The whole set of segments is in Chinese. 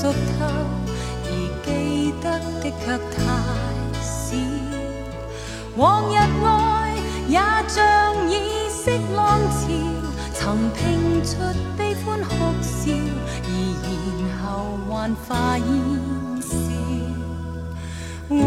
熟透，而记得的却太少。往日爱也像已息浪潮，曾拼出悲欢哭笑，而然後還化烟消。为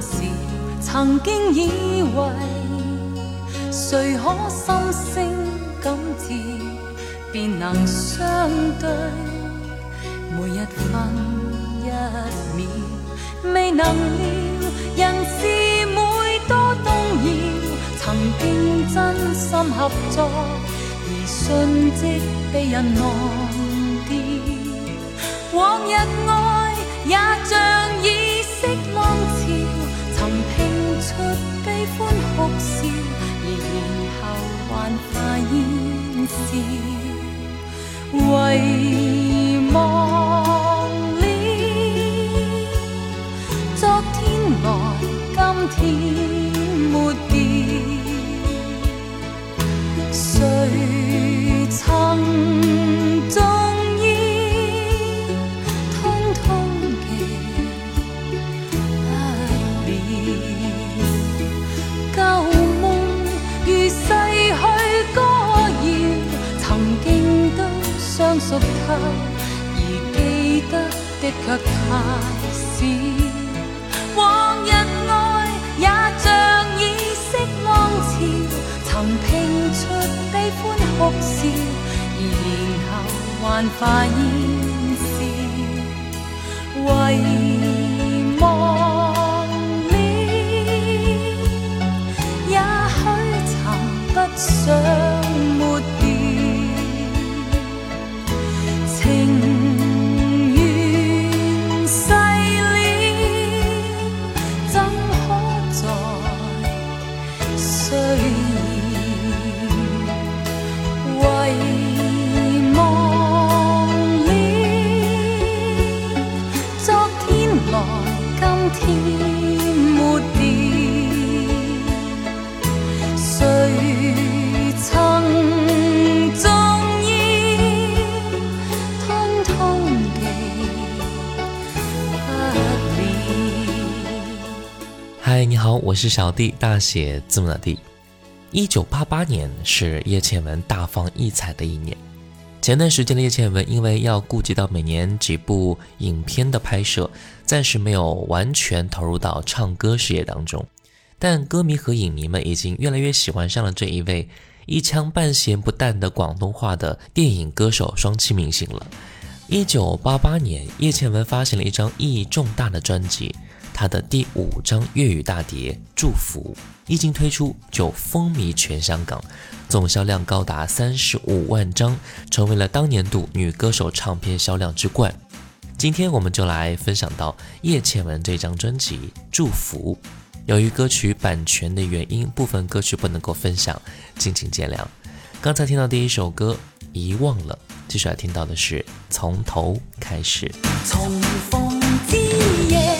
減少。曾经以為誰可心聲感召，便能相對每一分一秒，未能料人是每多動搖。曾經真心合作，而瞬即被人忘掉。往日愛也像哭笑，然后还化烟消。遗忘了昨天来，今天熟透，而記得的卻太少。往日愛也像已息浪潮。曾拼出悲歡哭笑，而然後還化煙消。遺忘了，也許曾不想嗨，你好，我是小弟，大写字母的弟。一九八八年是叶倩文大放异彩的一年，前段时间的叶倩文因为要顾及到每年几部影片的拍摄，暂时没有完全投入到唱歌事业当中。但歌迷和影迷们已经越来越喜欢上了这一位一腔半咸不淡的广东话的电影歌手双栖明星了。一九八八年，叶倩文发行了一张意义重大的专辑，他的第五张粤语大碟《祝福》一经推出就风靡全香港，总销量高达三十五万张，成为了当年度女歌手唱片销量之冠。今天我们就来分享到叶倩文这张专辑《祝福》。由于歌曲版权的原因，部分歌曲不能够分享，敬请见谅。刚才听到第一首歌《遗忘了》，接下来听到的是《从头开始》。年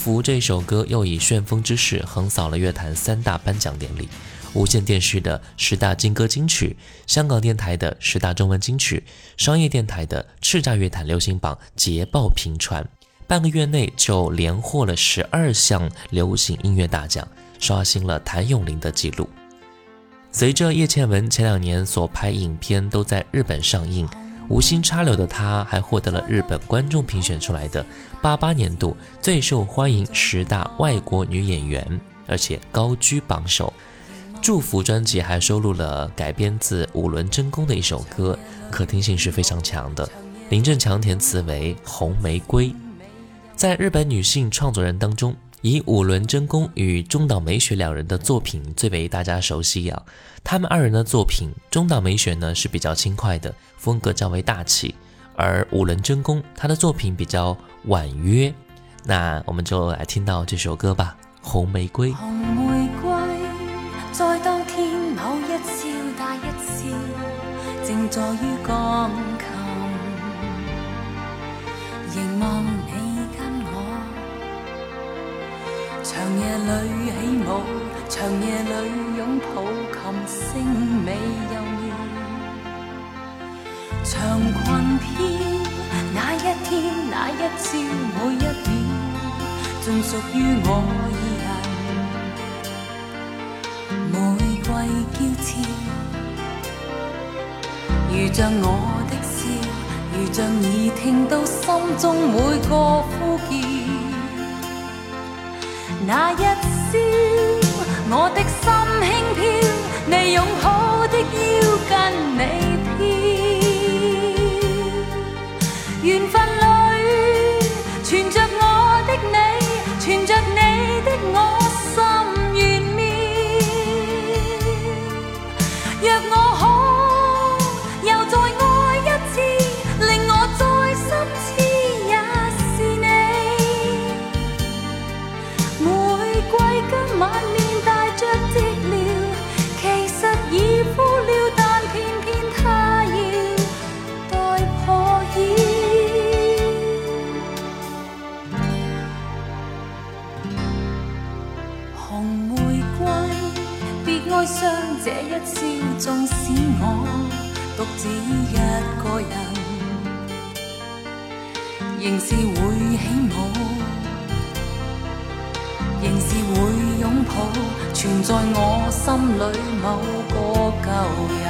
福》这首歌又以旋风之势横扫了乐坛三大颁奖典礼：无线电视的十大金歌金曲，香港电台的十大中文金曲，商业电台的叱咤乐坛流行榜捷报频传。半个月内就连获了十二项流行音乐大奖，刷新了谭咏麟的纪录。随着叶倩文前两年所拍影片都在日本上映。无心插柳的她，还获得了日本观众评选出来的八八年度最受欢迎十大外国女演员，而且高居榜首。祝福专辑还收录了改编自五轮真宫的一首歌，可听性是非常强的。林振强填词为《红玫瑰》。在日本女性创作人当中，以五轮真宫与中岛美雪两人的作品最为大家熟悉啊。他们二人的作品，中岛美雪呢是比较轻快的，风格较为大气。而五轮真宫她的作品比较婉约，那我们就来听到这首歌吧，《红玫瑰》。红玫瑰在当天某一笑大一笑，静坐于钢琴，凝望你跟我，长夜里起舞，长夜里拥抱，琴声美又妙。长裙飘，那一天那一朝每一秒，尽属于我二人。玫瑰娇俏，如像我的笑，如像已听到心中每个呼叫。那一宵，我的心轻飘，你拥抱的腰跟你飘。缘分纵使我独自一个人，仍是会起舞，仍是会拥抱，存在我心里某个旧人。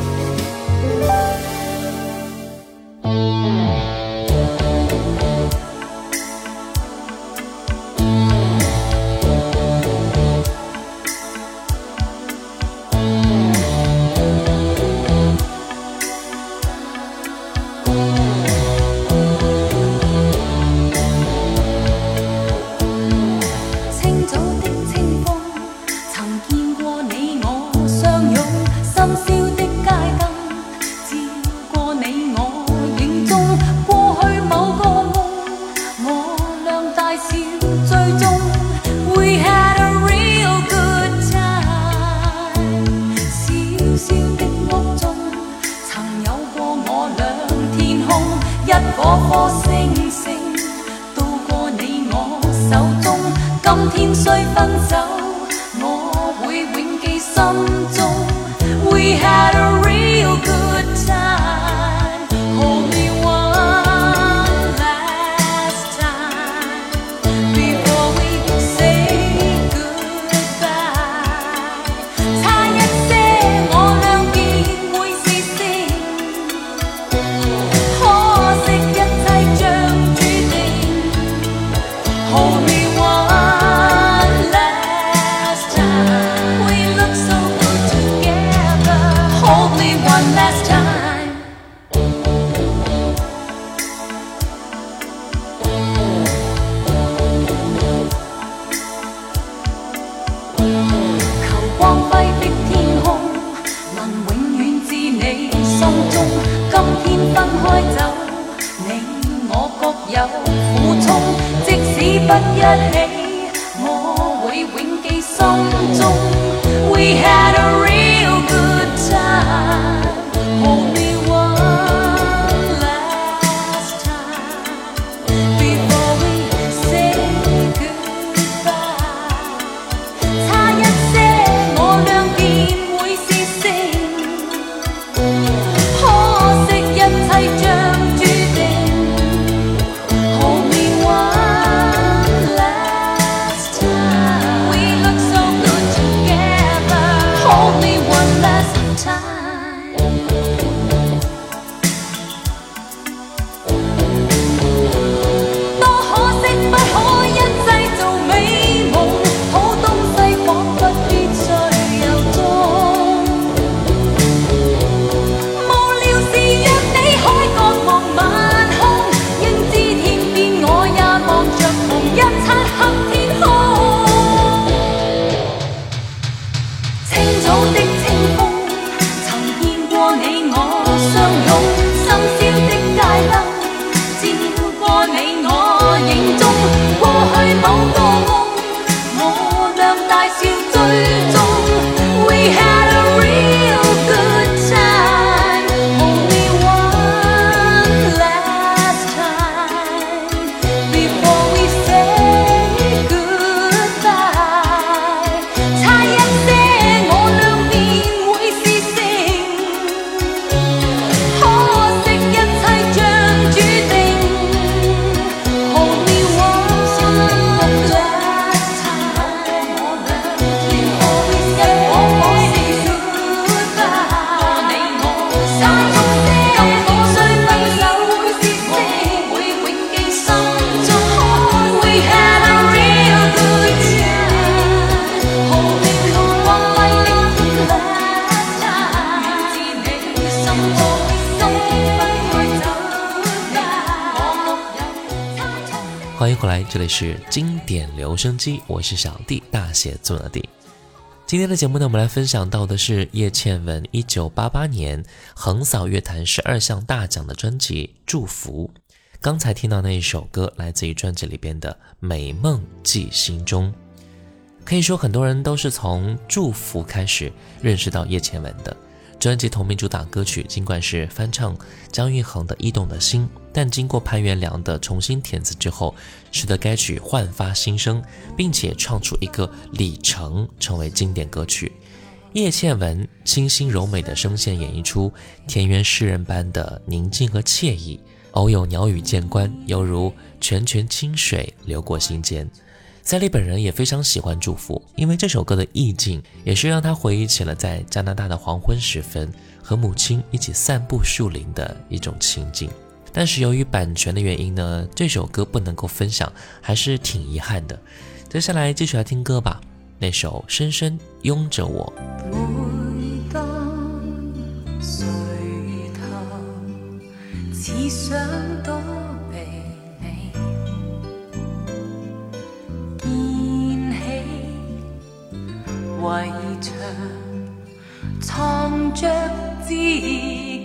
一起，我會永記心中。We had 点留声机，我是小弟，大写字母的弟。今天的节目呢，我们来分享到的是叶倩文一九八八年横扫乐坛十二项大奖的专辑《祝福》。刚才听到那一首歌，来自于专辑里边的《美梦记心中》。可以说，很多人都是从《祝福》开始认识到叶倩文的。专辑同名主打歌曲尽管是翻唱姜育恒的《驿动的心》，但经过潘元良的重新填词之后，使得该曲焕发新生，并且创出一个里程，成为经典歌曲。叶倩文清新柔美的声线演绎出田园诗人般的宁静和惬意，偶有鸟语渐关，犹如泉泉清水流过心间。赛利本人也非常喜欢《祝福》，因为这首歌的意境也是让他回忆起了在加拿大的黄昏时分和母亲一起散步树林的一种情景。但是由于版权的原因呢，这首歌不能够分享，还是挺遗憾的。接下来继续来听歌吧，那首《深深拥着我》。每當垂頭，只想躲避你，建起圍牆，藏着自己，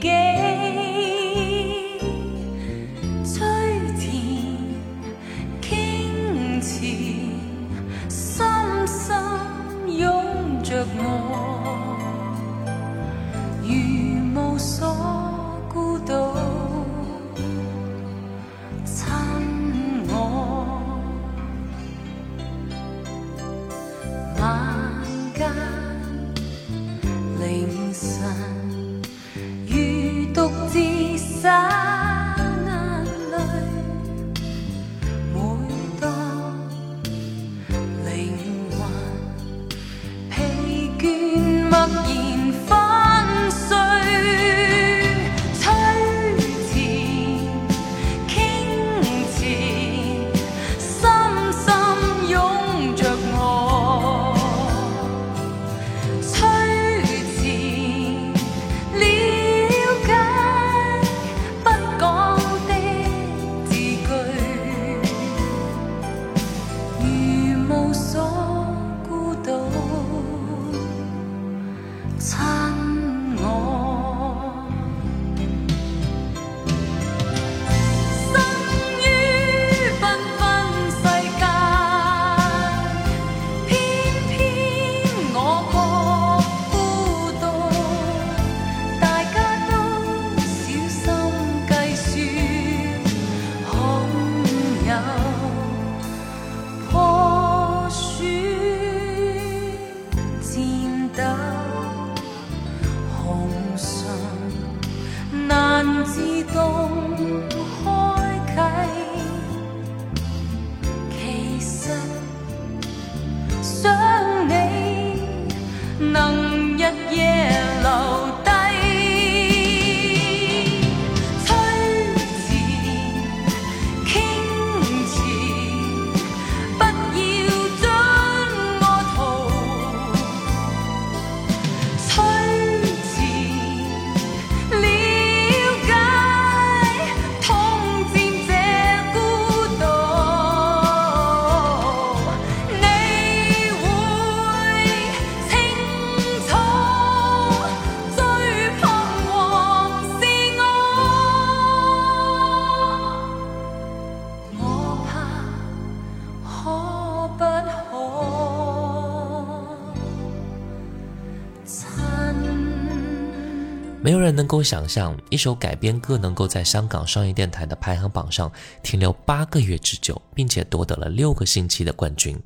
没有人能够想象一首改编歌能够在香港商业电台的排行榜上停留八个月之久，并且夺得了六个星期的冠军，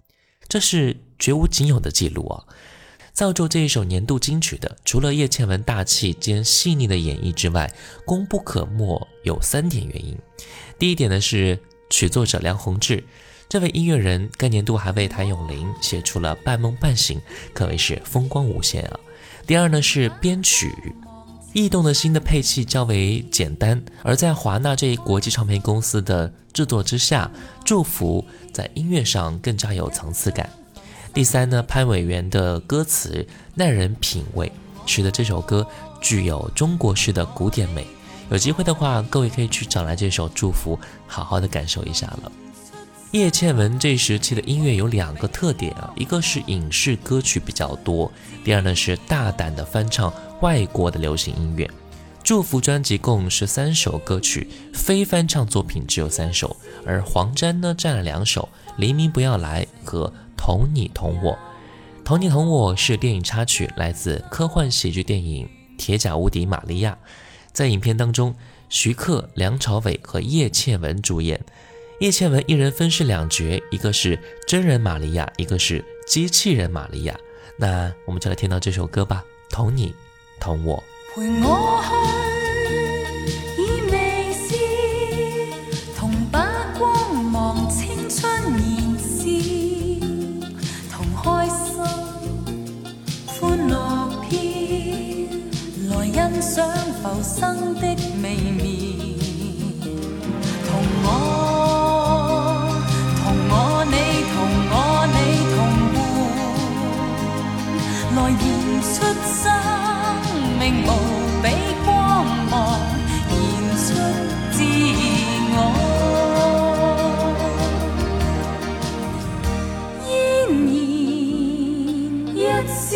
这是绝无仅有的记录啊！造就这一首年度金曲的，除了叶倩文大气兼细腻的演绎之外，功不可没有三点原因。第一点呢是曲作者梁鸿志，这位音乐人该年度还为谭咏麟写出了《半梦半醒》，可谓是风光无限啊。第二呢是编曲。异动的心的配器较为简单，而在华纳这一国际唱片公司的制作之下，祝福在音乐上更加有层次感。第三呢，潘伟元的歌词耐人品味，使得这首歌具有中国式的古典美。有机会的话，各位可以去找来这首祝福，好好的感受一下了。叶倩文这时期的音乐有两个特点啊，一个是影视歌曲比较多，第二呢是大胆的翻唱。外国的流行音乐，祝福专辑共十三首歌曲，非翻唱作品只有三首，而黄沾呢占了两首，《黎明不要来》和《同你同我》。《同你同我》是电影插曲，来自科幻喜剧电影《铁甲无敌玛利亚》。在影片当中，徐克、梁朝伟和叶倩文主演，叶倩文一人分饰两角，一个是真人玛利亚，一个是机器人玛利亚。那我们就来听到这首歌吧，《同你》。同我陪我去，以微笑同把光芒青春燃烧，同开心欢乐飘，来欣赏浮生的美妙。生。命无比光芒，燃出自我。嫣然一笑，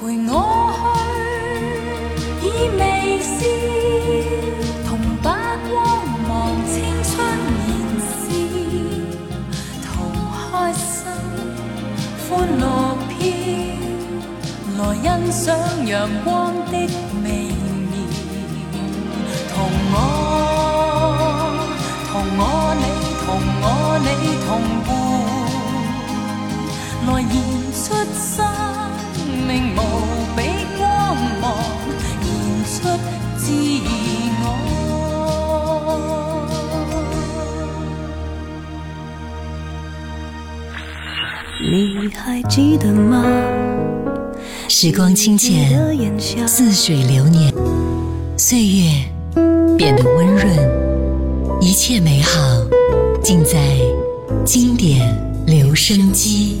陪我去以微笑同把光芒青春燃烧同开心欢乐飘来欣赏阳光的微妙同我同我你同我你同来燃出生命无比光芒，燃出自我。你还记得吗？时光清浅，似水流年，岁月变得温润，一切美好尽在经典留声机。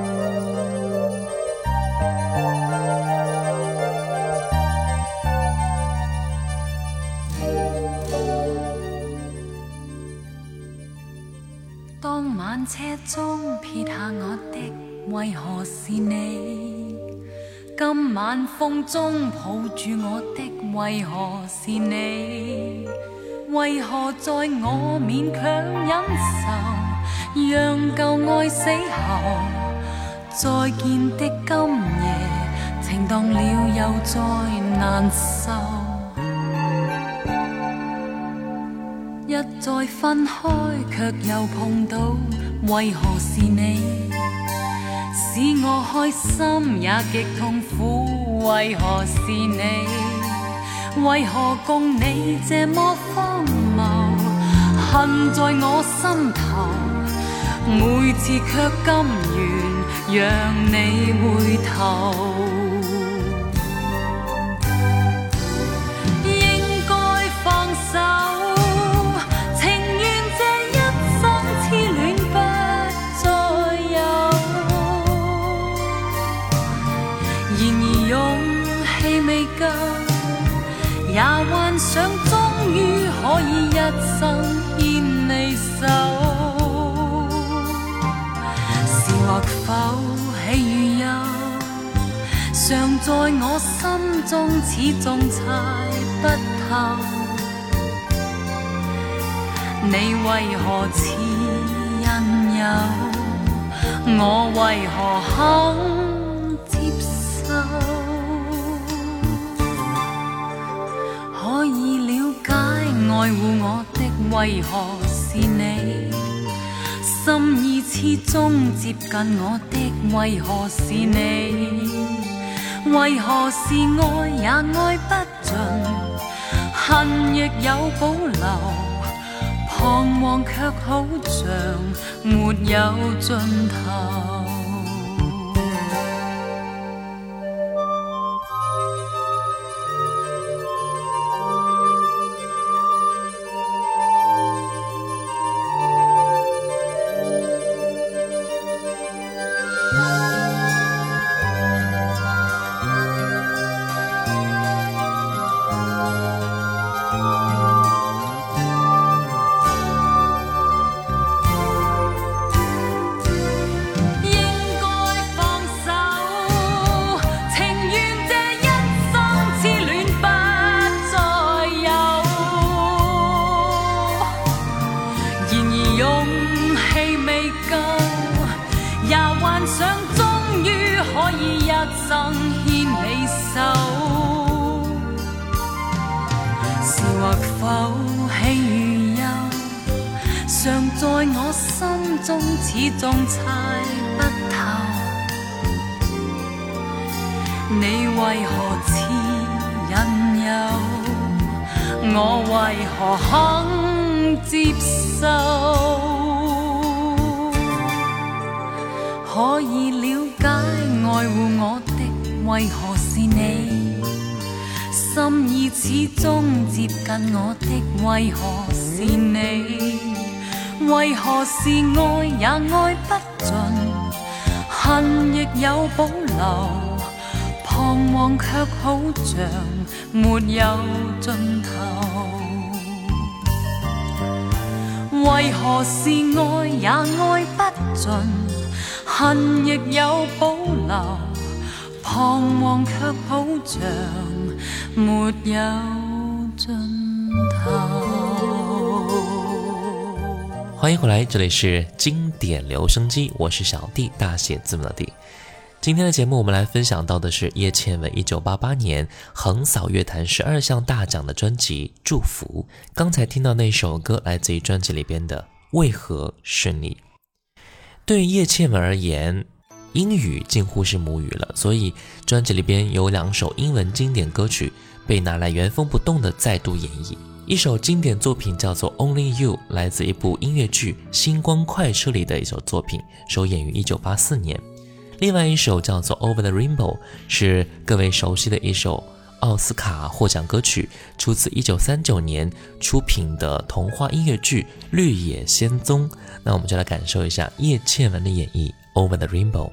撇下我的。为何是你？今晚风中抱住我的，为何是你？为何在我勉强忍受，让旧爱死后再见的今夜，情荡了又再难受。一再分开，却又碰到，为何是你？使我开心也极痛苦，为何是你？为何共你这么荒谬？恨在我心头，每次却甘愿让你回头。为何似因有，我为何肯接受？可以了解？爱护我的为何是你？心意始终接近我的为何是你？为何是爱？也爱不尽，恨亦有保留，望却好像没有尽头。始终接近我的为何是你？为何是爱也爱不尽，恨亦有保留，彷徨却好像没有尽头。为何是爱也爱不尽，恨亦有保留，彷徨却好像没有欢迎回来，这里是经典留声机，我是小弟，大写字母的弟。今天的节目，我们来分享到的是叶倩文一九八八年横扫乐坛十二项大奖的专辑《祝福》。刚才听到那首歌，来自于专辑里边的《为何是你》。对于叶倩文而言，英语近乎是母语了，所以专辑里边有两首英文经典歌曲被拿来原封不动的再度演绎。一首经典作品叫做《Only You》，来自一部音乐剧《星光快车》里的一首作品，首演于1984年。另外一首叫做《Over the Rainbow》，是各位熟悉的一首奥斯卡获奖歌曲，出自1939年出品的童话音乐剧《绿野仙踪》。那我们就来感受一下叶倩文的演绎《Over the Rainbow》。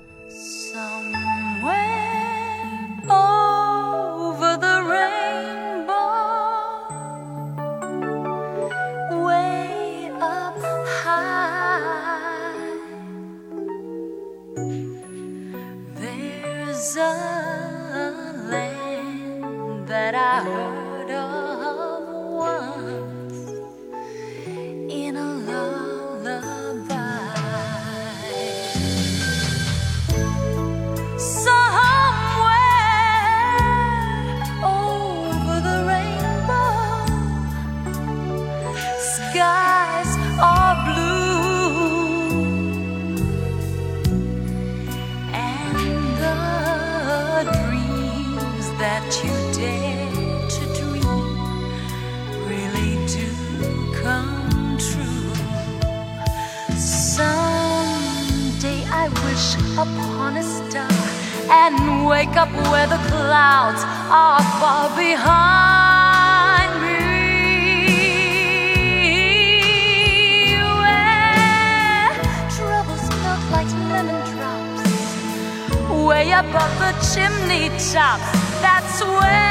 And wake up where the clouds are far behind me. Where troubles melt like lemon drops way above the chimney tops. That's where,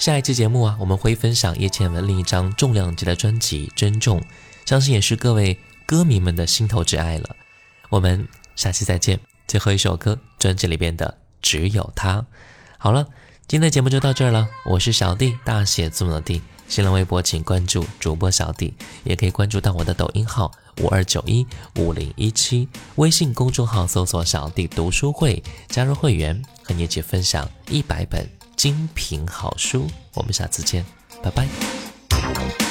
下一期节目啊，我们会分享叶倩文另一张重量级的专辑《珍重》，相信也是各位歌迷们的心头挚爱了。我们下期再见。最后一首歌，专辑里边的《只有他》。好了，今天的节目就到这儿了。我是小弟，大写字母的弟。新浪微博请关注主播小弟，也可以关注到我的抖音号五二九一五零一七，微信公众号搜索“小弟读书会”，加入会员，和你一起分享一百本精品好书。我们下次见拜拜。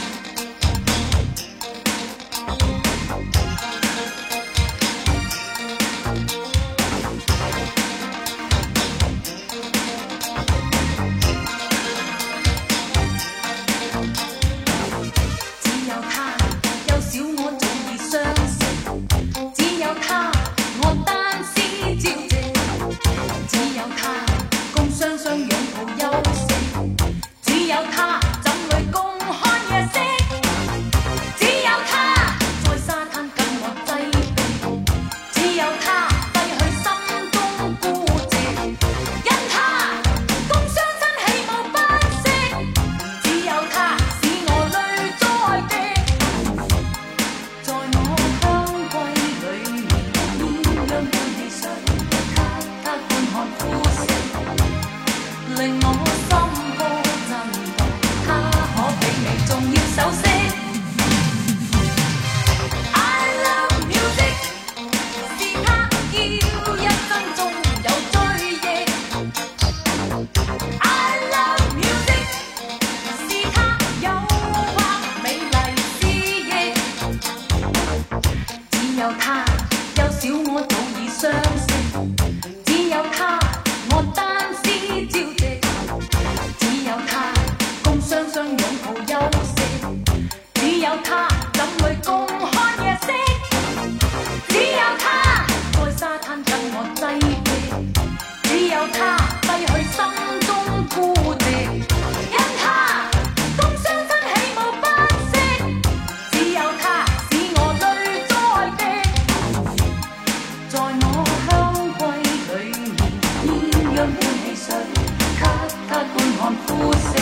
音般汽水，给他观看肤色，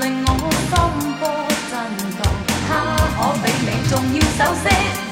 令我心波震动。他可比你重要首饰。